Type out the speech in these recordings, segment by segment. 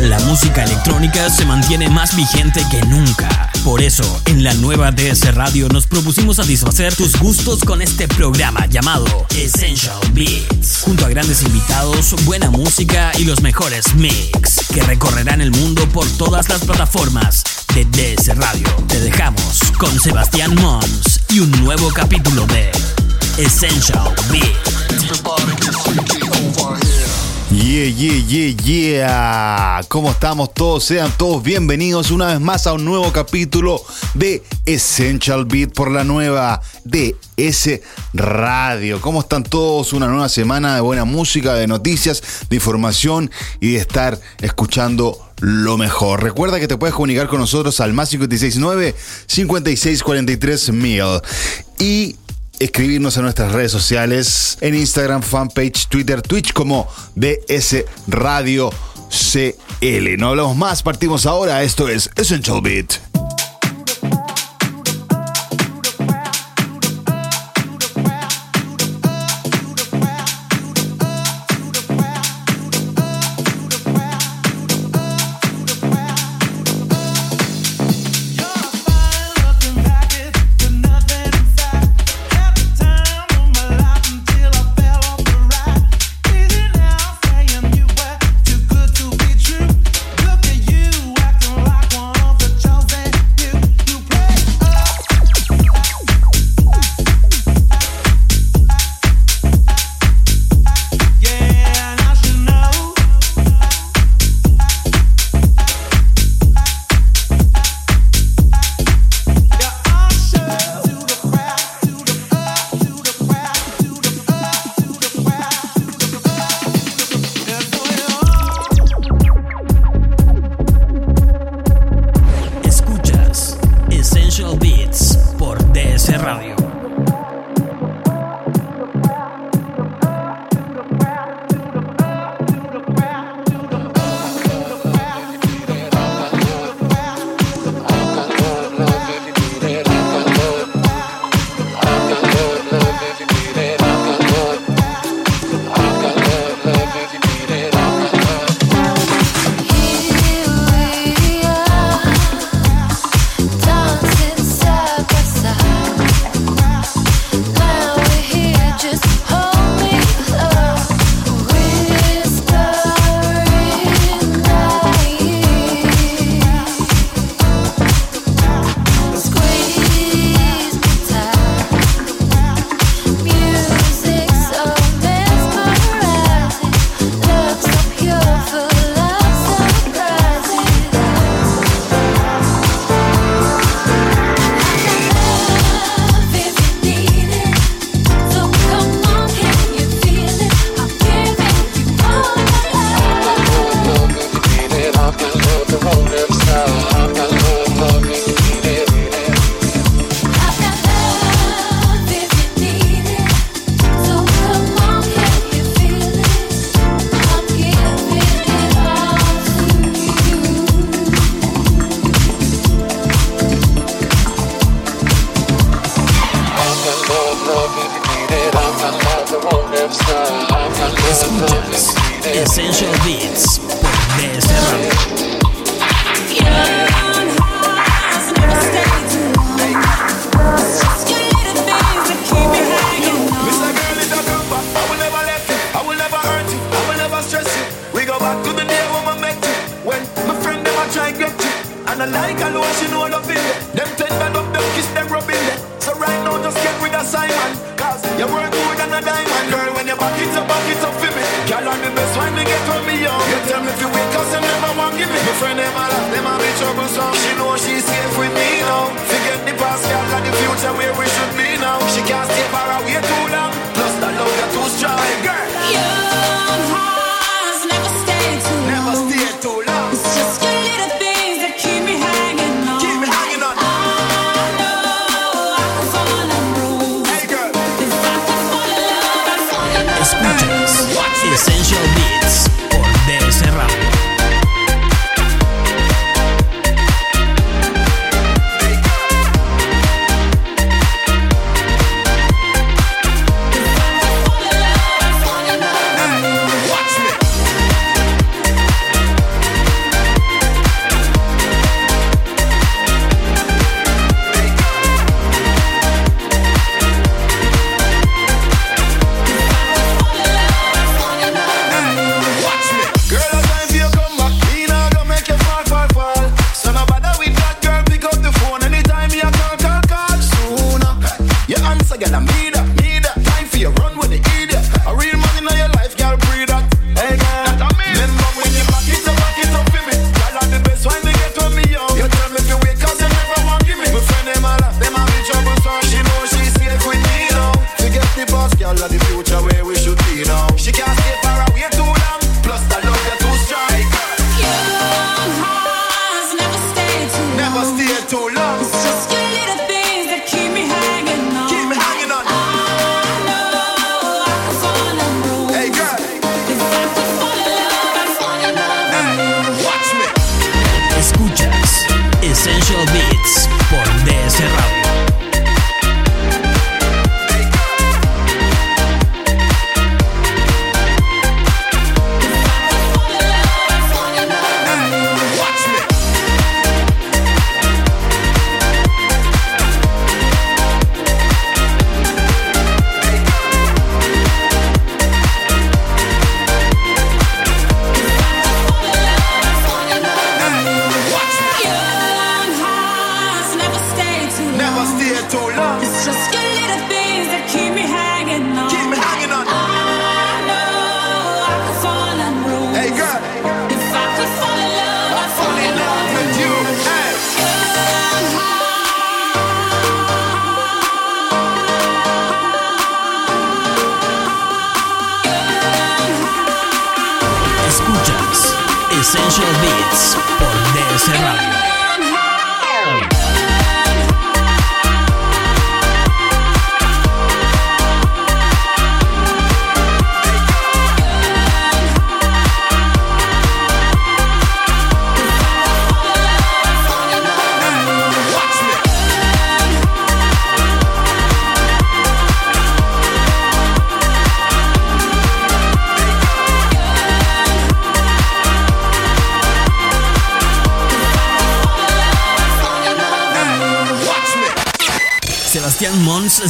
La música electrónica se mantiene más vigente que nunca. Por eso, en la nueva DS Radio nos propusimos satisfacer tus gustos con este programa llamado Essential Beats. Junto a grandes invitados, buena música y los mejores mix que recorrerán el mundo por todas las plataformas de DS Radio. Te dejamos con Sebastián Mons y un nuevo capítulo de Essential Beats. Yeah, yeah, yeah, yeah. ¿Cómo estamos todos? Sean todos bienvenidos una vez más a un nuevo capítulo de Essential Beat por la nueva DS Radio. ¿Cómo están todos? Una nueva semana de buena música, de noticias, de información y de estar escuchando lo mejor. Recuerda que te puedes comunicar con nosotros al más 569 5643 mil. Y escribirnos a nuestras redes sociales, en Instagram, fanpage, Twitter, Twitch como DS Radio CL. No hablamos más, partimos ahora. Esto es Essential Beat.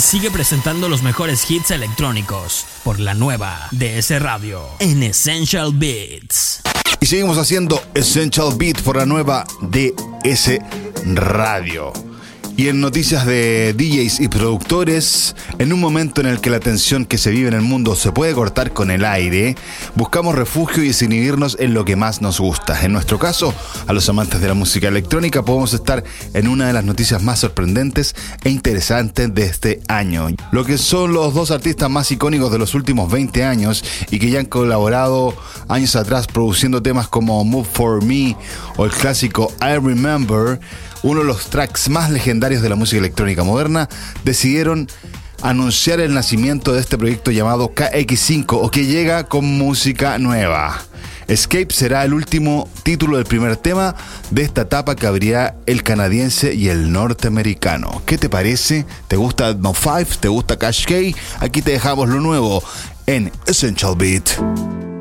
Sigue presentando los mejores hits electrónicos por la nueva DS Radio en Essential Beats. Y seguimos haciendo Essential Beat por la nueva DS Radio. Y en noticias de DJs y productores, en un momento en el que la tensión que se vive en el mundo se puede cortar con el aire, buscamos refugio y desinhibirnos en lo que más nos gusta. En nuestro caso, a los amantes de la música electrónica, podemos estar en una de las noticias más sorprendentes e interesantes de este año. Lo que son los dos artistas más icónicos de los últimos 20 años y que ya han colaborado años atrás produciendo temas como Move For Me o el clásico I Remember uno de los tracks más legendarios de la música electrónica moderna, decidieron anunciar el nacimiento de este proyecto llamado KX5 o que llega con música nueva. Escape será el último título del primer tema de esta etapa que abrirá el canadiense y el norteamericano. ¿Qué te parece? ¿Te gusta No 5? ¿Te gusta Cash K? Aquí te dejamos lo nuevo en Essential Beat.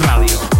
Company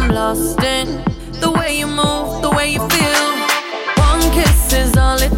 I'm lost in the way you move, the way you feel. One kiss is all it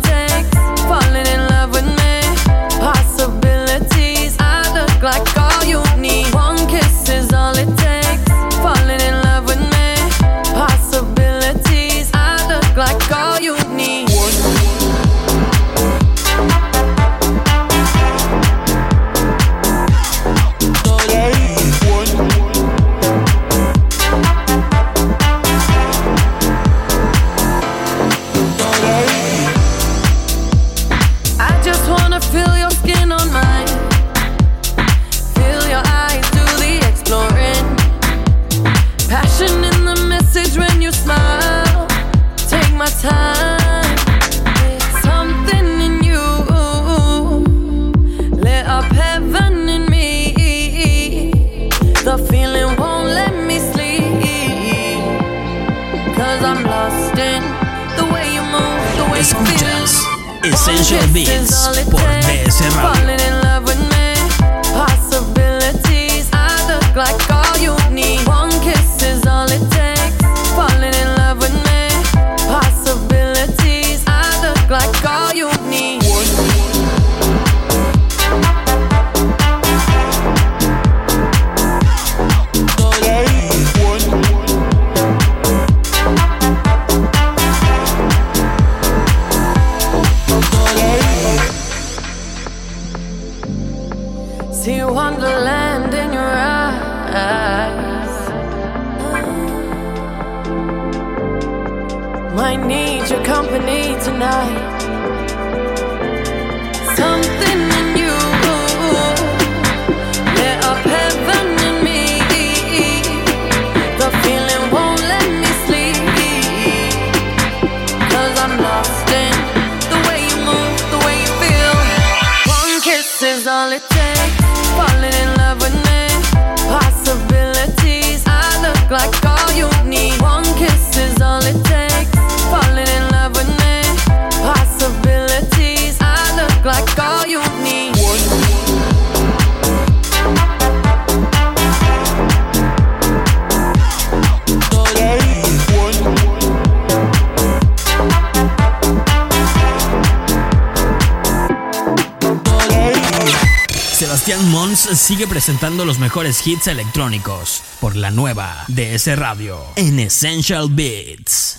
sigue presentando los mejores hits electrónicos por la nueva DS Radio en Essential Beats.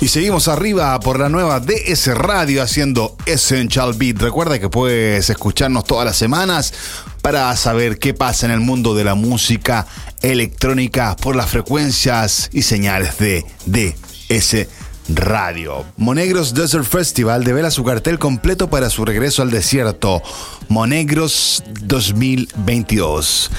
Y seguimos arriba por la nueva DS Radio haciendo Essential Beat. Recuerda que puedes escucharnos todas las semanas para saber qué pasa en el mundo de la música electrónica por las frecuencias y señales de DS Radio. Monegros Desert Festival devela su cartel completo para su regreso al desierto. Monegros 2022.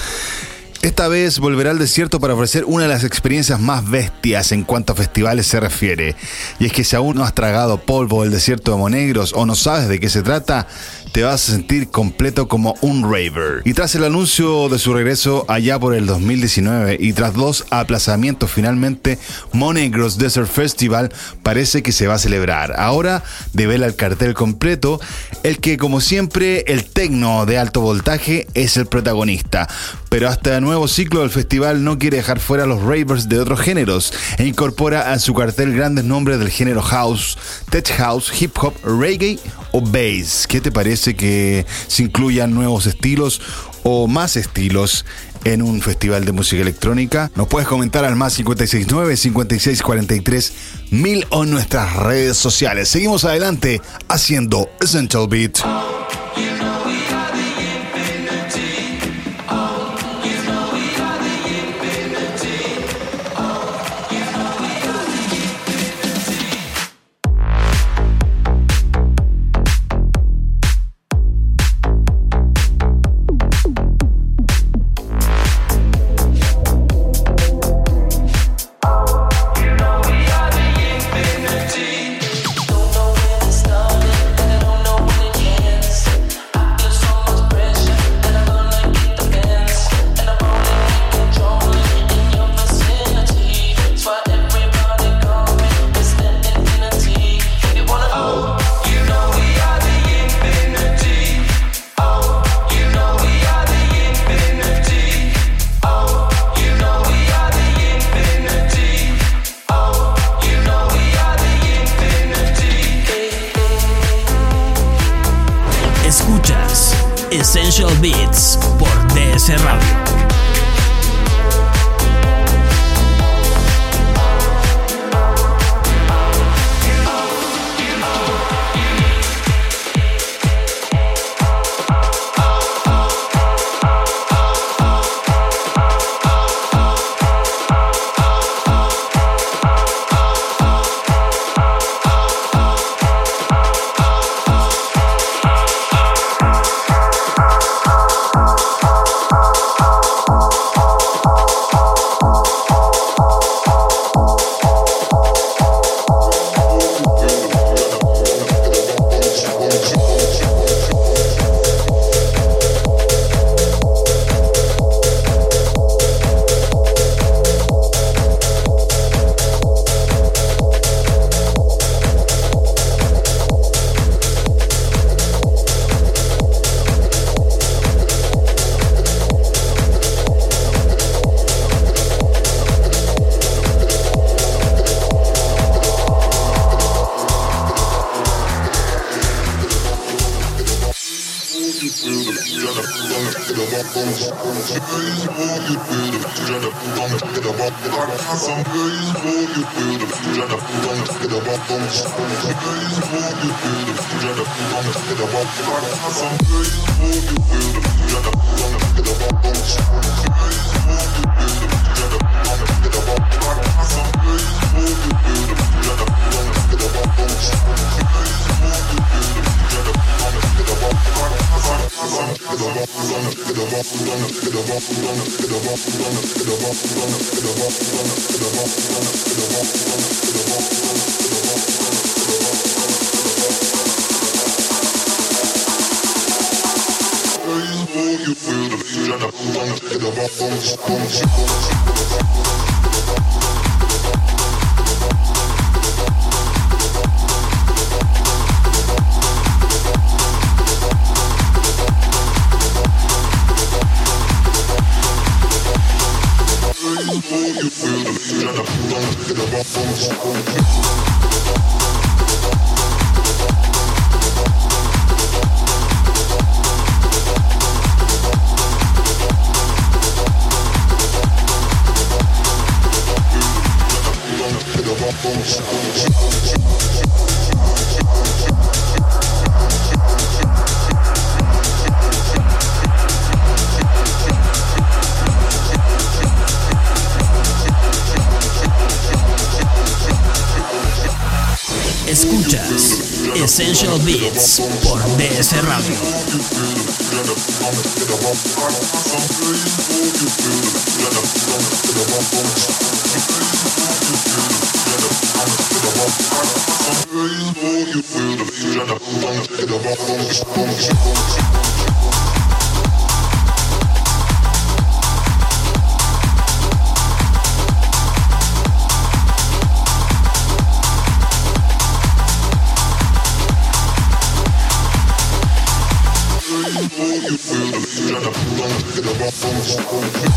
Esta vez volverá al desierto para ofrecer una de las experiencias más bestias en cuanto a festivales se refiere. Y es que si aún no has tragado polvo del desierto de Monegros o no sabes de qué se trata, te vas a sentir completo como un raver. Y tras el anuncio de su regreso allá por el 2019 y tras dos aplazamientos finalmente, Monegros Desert Festival parece que se va a celebrar. Ahora devela el cartel completo, el que como siempre el tecno de alto voltaje es el protagonista. Pero hasta el nuevo ciclo del festival no quiere dejar fuera a los ravers de otros géneros e incorpora a su cartel grandes nombres del género house, tech house, hip hop, reggae o bass. ¿Qué te parece? que se incluyan nuevos estilos o más estilos en un festival de música electrónica. Nos puedes comentar al más 569 5643 mil o en nuestras redes sociales. Seguimos adelante haciendo Essential Beat. Thank you. Essential Beats por DS Radio. Sigue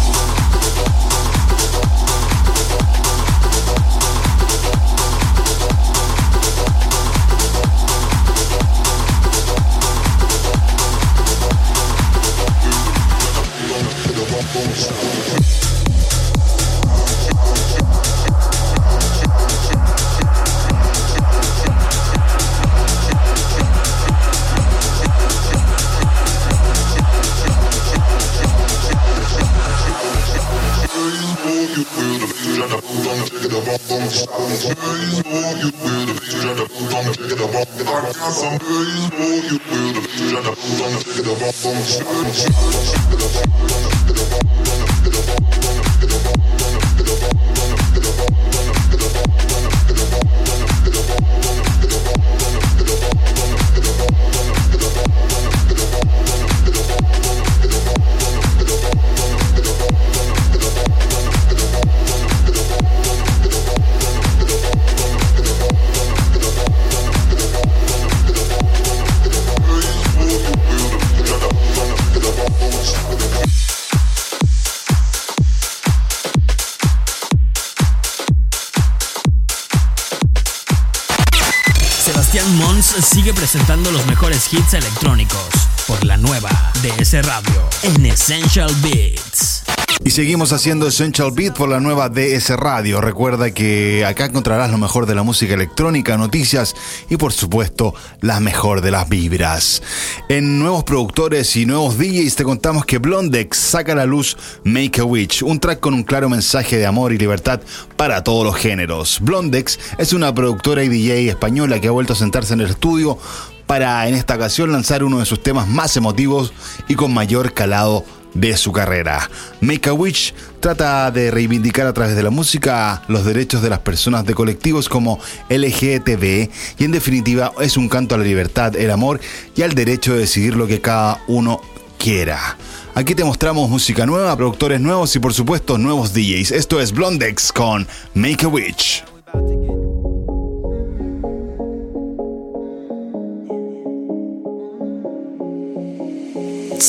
los mejores hits electrónicos por la nueva DS Radio en Essential Beats. Y seguimos haciendo Essential Beat por la nueva DS Radio. Recuerda que acá encontrarás lo mejor de la música electrónica, noticias y por supuesto la mejor de las vibras. En nuevos productores y nuevos DJs te contamos que Blondex saca a la luz Make a Witch, un track con un claro mensaje de amor y libertad para todos los géneros. Blondex es una productora y DJ española que ha vuelto a sentarse en el estudio para en esta ocasión lanzar uno de sus temas más emotivos y con mayor calado de su carrera. Make a Wish trata de reivindicar a través de la música los derechos de las personas de colectivos como LGTB y en definitiva es un canto a la libertad, el amor y al derecho de decidir lo que cada uno quiera. Aquí te mostramos música nueva, productores nuevos y por supuesto nuevos DJs. Esto es Blondex con Make a Witch.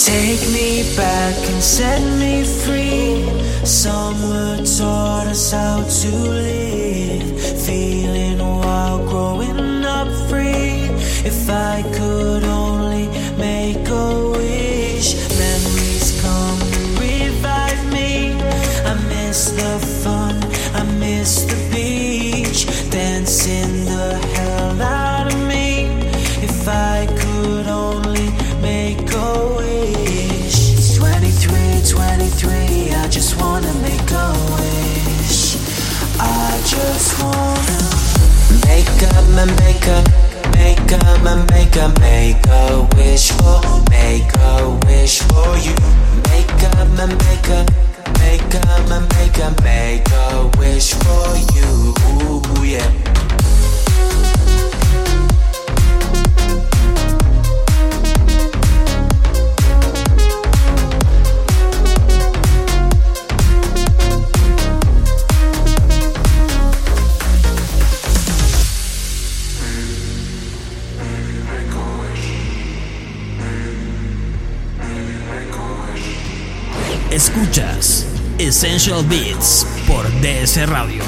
Take me back and set me free. Summer taught us how to live. Feeling wild, growing up free. If I could only make a wish, memories come and revive me. I miss the fun, I miss the beach, dancing make up my makeup, make up my makeup, make a wish for, make a wish for you. Make up my makeup, make up my makeup, make a wish for you, yeah. Essential Beats por DS Radio.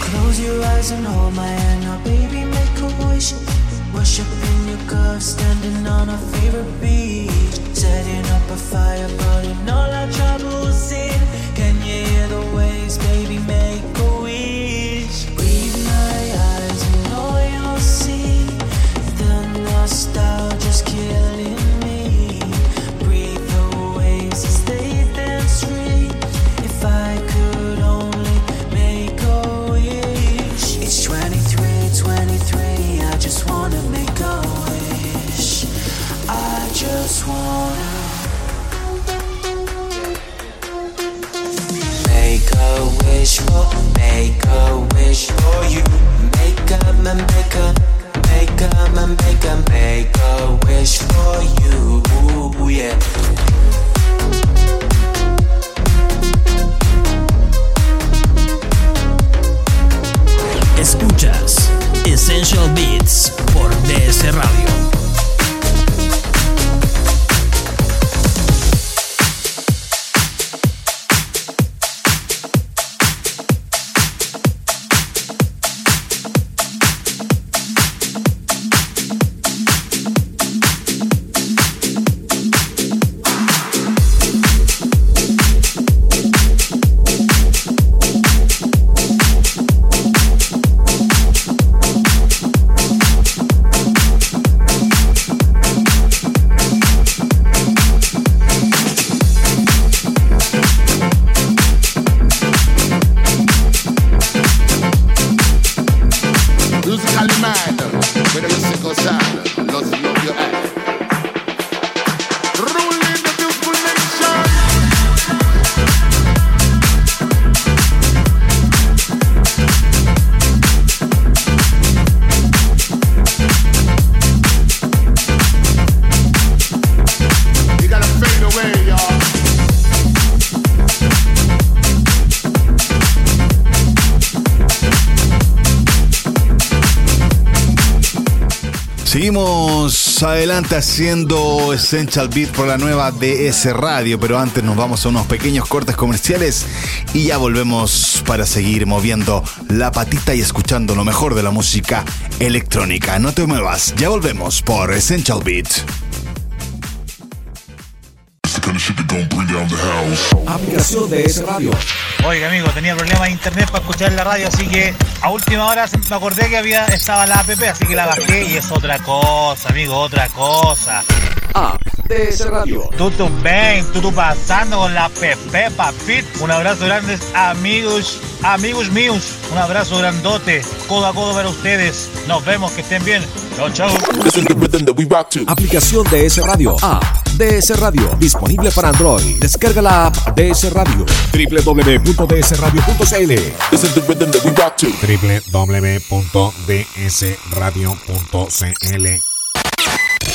Close your eyes and hold my hand now, baby, make a wish. Your standing on favorite beach. Setting up a fire, burning all our troubles in. Can you hear the waves, baby, make a adelante haciendo Essential Beat por la nueva DS Radio, pero antes nos vamos a unos pequeños cortes comerciales y ya volvemos para seguir moviendo la patita y escuchando lo mejor de la música electrónica. No te muevas, ya volvemos por Essential Beat. Aplicación DS Radio. Oiga, amigo, tenía problemas de internet para escuchar la radio, así que a última hora me acordé que había estaba la app, así que la bajé y es otra cosa, amigo, otra cosa. Ah, DS Radio. Tutu bien, tutu pasando con la PP, papit. Un abrazo grande, amigos, amigos míos. Un abrazo grandote, codo a codo para ustedes. Nos vemos, que estén bien. Chao, chao. Aplicación DS Radio. App DS Radio. Disponible para Android. Descarga la app DS Radio. www.dsradio.cl www.dsradio.cl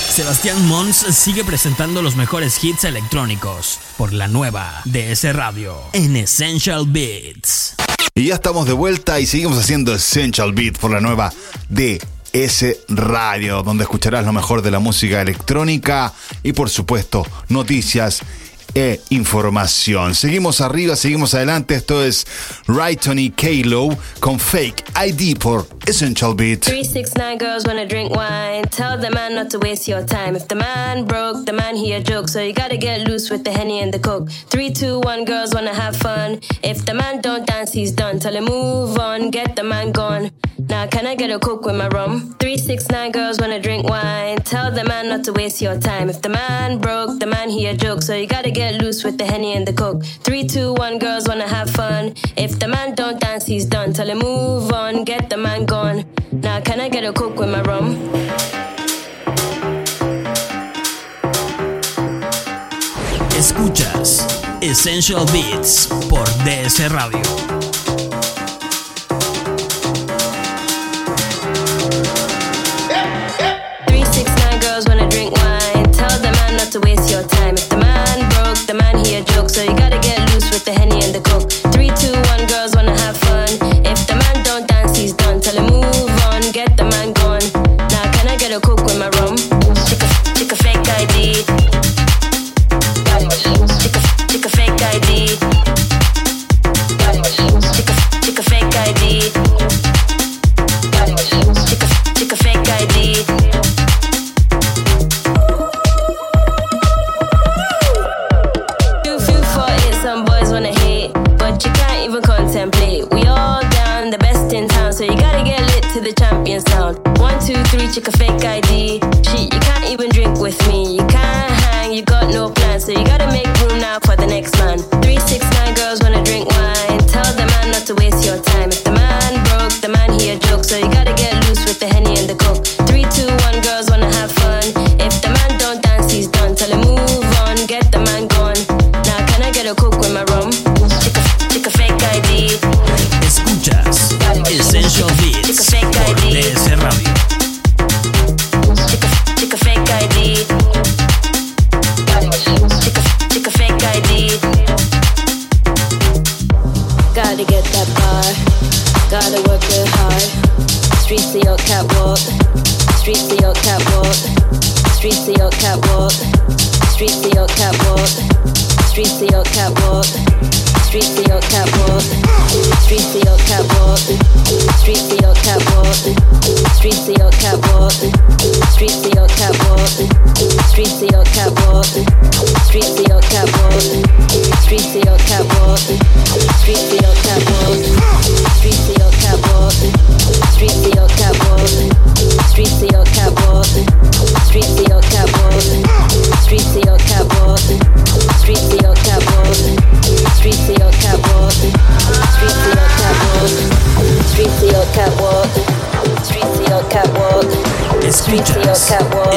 Sebastián Mons sigue presentando los mejores hits electrónicos por la nueva DS Radio en Essential Beats. Y ya estamos de vuelta y seguimos haciendo Essential Beat por la nueva DS Radio, donde escucharás lo mejor de la música electrónica y por supuesto noticias e información. Seguimos arriba, seguimos adelante. Esto es Rayton y Kalo con Fake ID por Essential Beat. 369 girls wanna drink wine. Tell the man not to waste your time. If the man broke, the man he a joke. So you gotta get loose with the henny and the coke. 321 girls wanna have fun. If the man don't dance, he's done. Tell him move on, get the man gone. Now can I get a coke with my rum? 369 girls wanna drink wine. Tell the man not to waste your time. If the man broke, the man he a joke. So you gotta get loose with the henny and the coke. 321 girls wanna have fun. If the man don't dance, he's done. Tell him move on, get the man gone. Now can I get a coke with my rum? Escuchas Essential Beats por DS Radio. Henny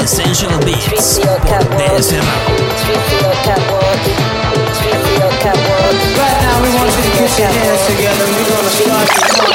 Essential Beats. Por DSM. Right now we want you to get your hands together we're gonna start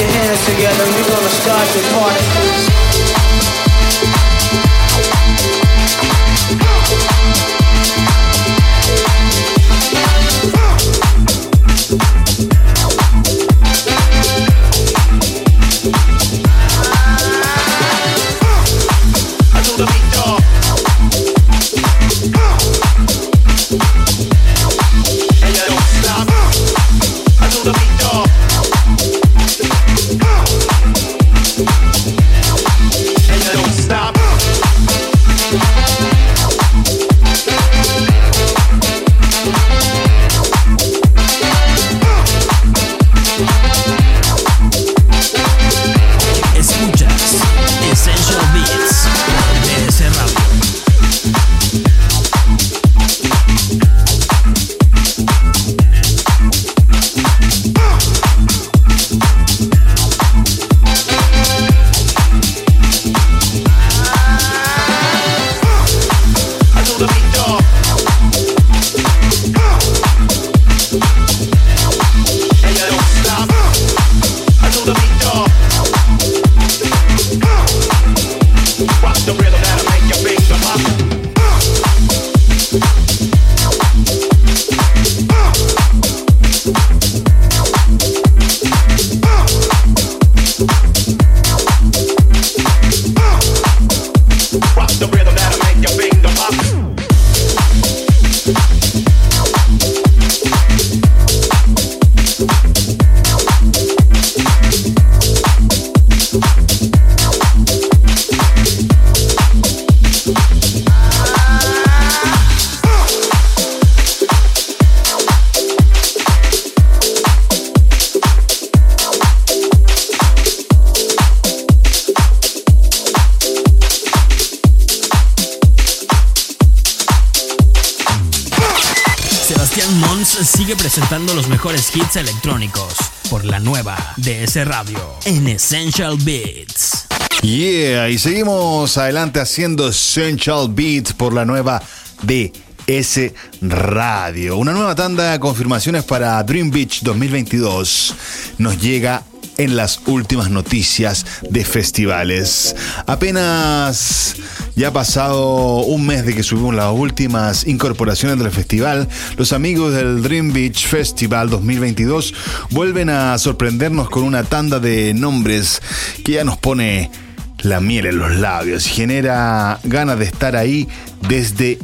your hands together, we're gonna start your party. presentando los mejores hits electrónicos por la nueva DS Radio en Essential Beats. Yeah, y seguimos adelante haciendo Essential Beats por la nueva DS Radio. Una nueva tanda de confirmaciones para Dream Beach 2022 nos llega en las últimas noticias de festivales. Apenas ya ha pasado un mes de que subimos las últimas incorporaciones del festival, los amigos del Dream Beach Festival 2022 vuelven a sorprendernos con una tanda de nombres que ya nos pone la miel en los labios y genera ganas de estar ahí desde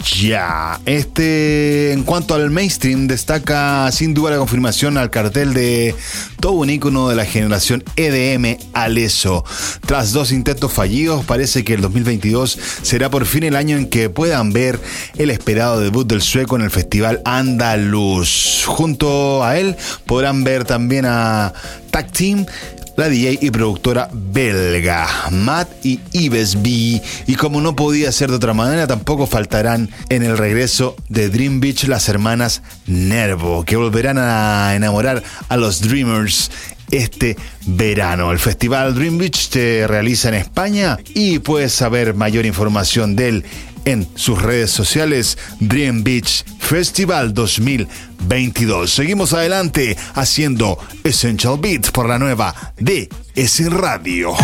ya. Este, en cuanto al mainstream, destaca sin duda la confirmación al cartel de todo un de la generación EDM Aleso. Tras dos intentos fallidos, parece que el 2022 será por fin el año en que puedan ver el esperado debut del sueco en el festival Andaluz. Junto a él podrán ver también a Tag Team la DJ y productora belga, Matt y Ives B. Y como no podía ser de otra manera, tampoco faltarán en el regreso de Dream Beach las hermanas Nervo, que volverán a enamorar a los Dreamers este verano. El festival Dream Beach se realiza en España y puedes saber mayor información de él en sus redes sociales Dream Beach Festival 2022. Seguimos adelante haciendo Essential Beats por la nueva DS Radio.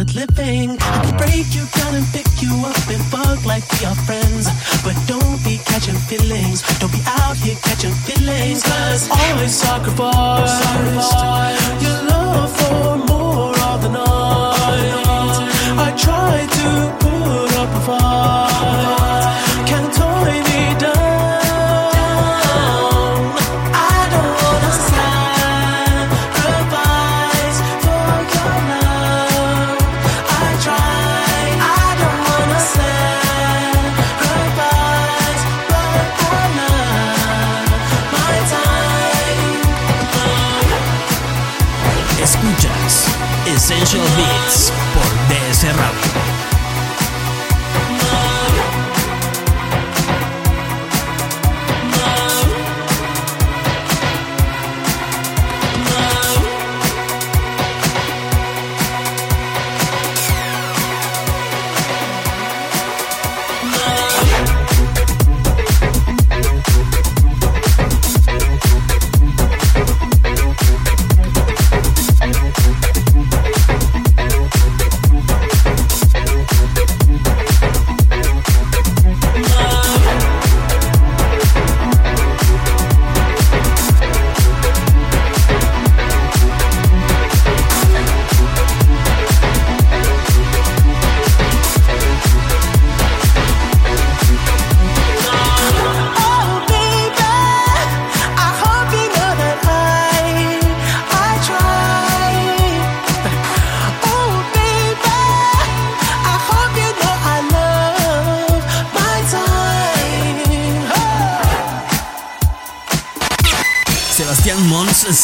Worth living. I can break you down and pick you up and fuck like we are friends. But don't be catching feelings. Don't be out here catching feelings. Cause always sacrifice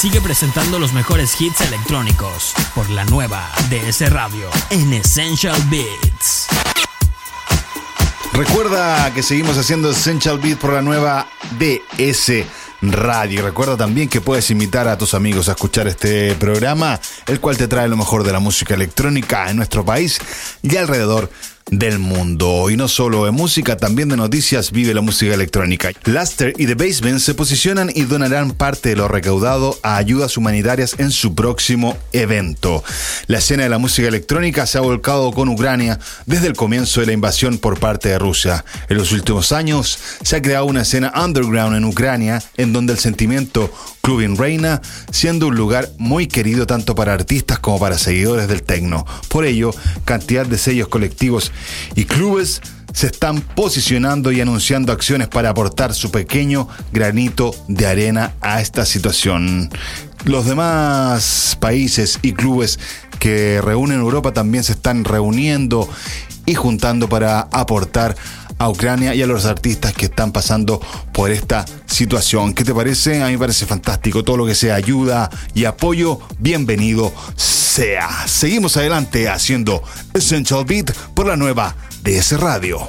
sigue presentando los mejores hits electrónicos por la nueva DS Radio en Essential Beats. Recuerda que seguimos haciendo Essential Beat por la nueva DS Radio. Recuerda también que puedes invitar a tus amigos a escuchar este programa, el cual te trae lo mejor de la música electrónica en nuestro país y alrededor del mundo. Y no solo en música, también de noticias vive la música electrónica. Laster y The Basement se posicionan y donarán parte de lo recaudado a ayudas humanitarias en su próximo evento. La escena de la música electrónica se ha volcado con Ucrania desde el comienzo de la invasión por parte de Rusia. En los últimos años se ha creado una escena underground en Ucrania en donde el sentimiento clubbing reina, siendo un lugar muy querido tanto para artistas como para seguidores del techno. Por ello, cantidad de sellos colectivos y clubes se están posicionando y anunciando acciones para aportar su pequeño granito de arena a esta situación. Los demás países y clubes que reúnen Europa también se están reuniendo y juntando para aportar a Ucrania y a los artistas que están pasando por esta situación. ¿Qué te parece? A mí me parece fantástico. Todo lo que sea ayuda y apoyo, bienvenido sea. Seguimos adelante haciendo Essential Beat por la nueva DS Radio.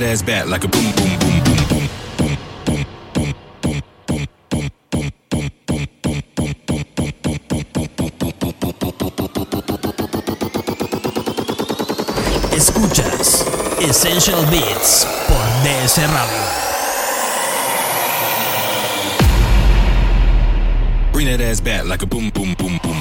That ass back like a boom, boom, boom, boom, boom. Escuchas Essential Beats por DS Radio. Bring that ass back like a boom, boom, boom, boom.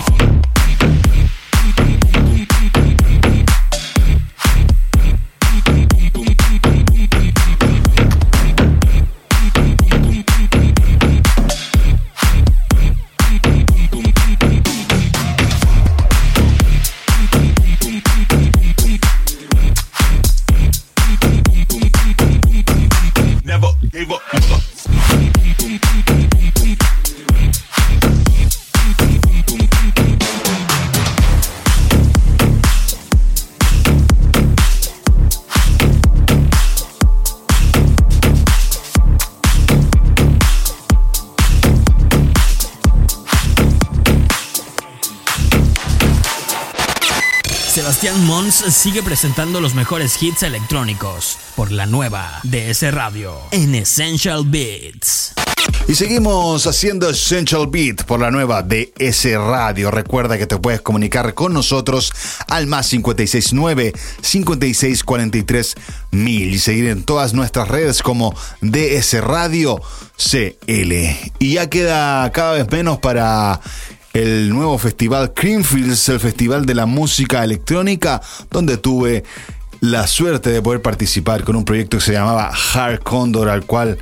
Sigue presentando los mejores hits electrónicos por la nueva DS Radio en Essential Beats. Y seguimos haciendo Essential Beat por la nueva DS Radio. Recuerda que te puedes comunicar con nosotros al más 569 5643 mil y seguir en todas nuestras redes como DS Radio CL. Y ya queda cada vez menos para el nuevo festival Creamfields, el festival de la música electrónica, donde tuve la suerte de poder participar con un proyecto que se llamaba Hard Condor, al cual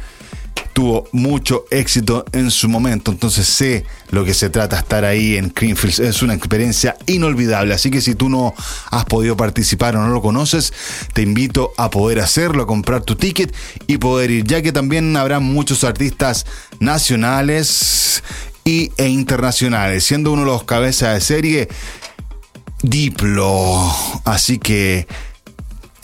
tuvo mucho éxito en su momento, entonces sé lo que se trata estar ahí en Creamfields, es una experiencia inolvidable, así que si tú no has podido participar o no lo conoces, te invito a poder hacerlo, a comprar tu ticket y poder ir, ya que también habrá muchos artistas nacionales y, e internacionales, siendo uno de los cabezas de serie Diplo, así que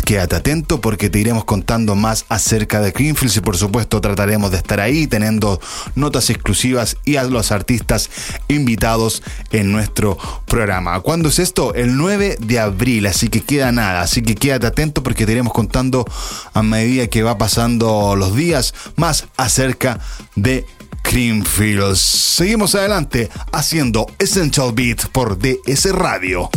Quédate atento porque te iremos contando más acerca de Greenfields y por supuesto trataremos de estar ahí teniendo notas exclusivas y a los artistas invitados en nuestro programa. ¿Cuándo es esto? El 9 de abril, así que queda nada, así que quédate atento porque te iremos contando a medida que va pasando los días más acerca de Greenfields. Seguimos adelante haciendo Essential Beat por DS Radio.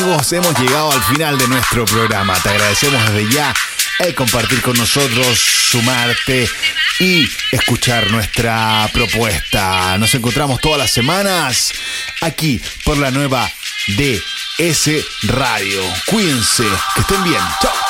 amigos, hemos llegado al final de nuestro programa. Te agradecemos desde ya el compartir con nosotros, sumarte y escuchar nuestra propuesta. Nos encontramos todas las semanas aquí por la nueva DS Radio. Cuídense, que estén bien. Chao.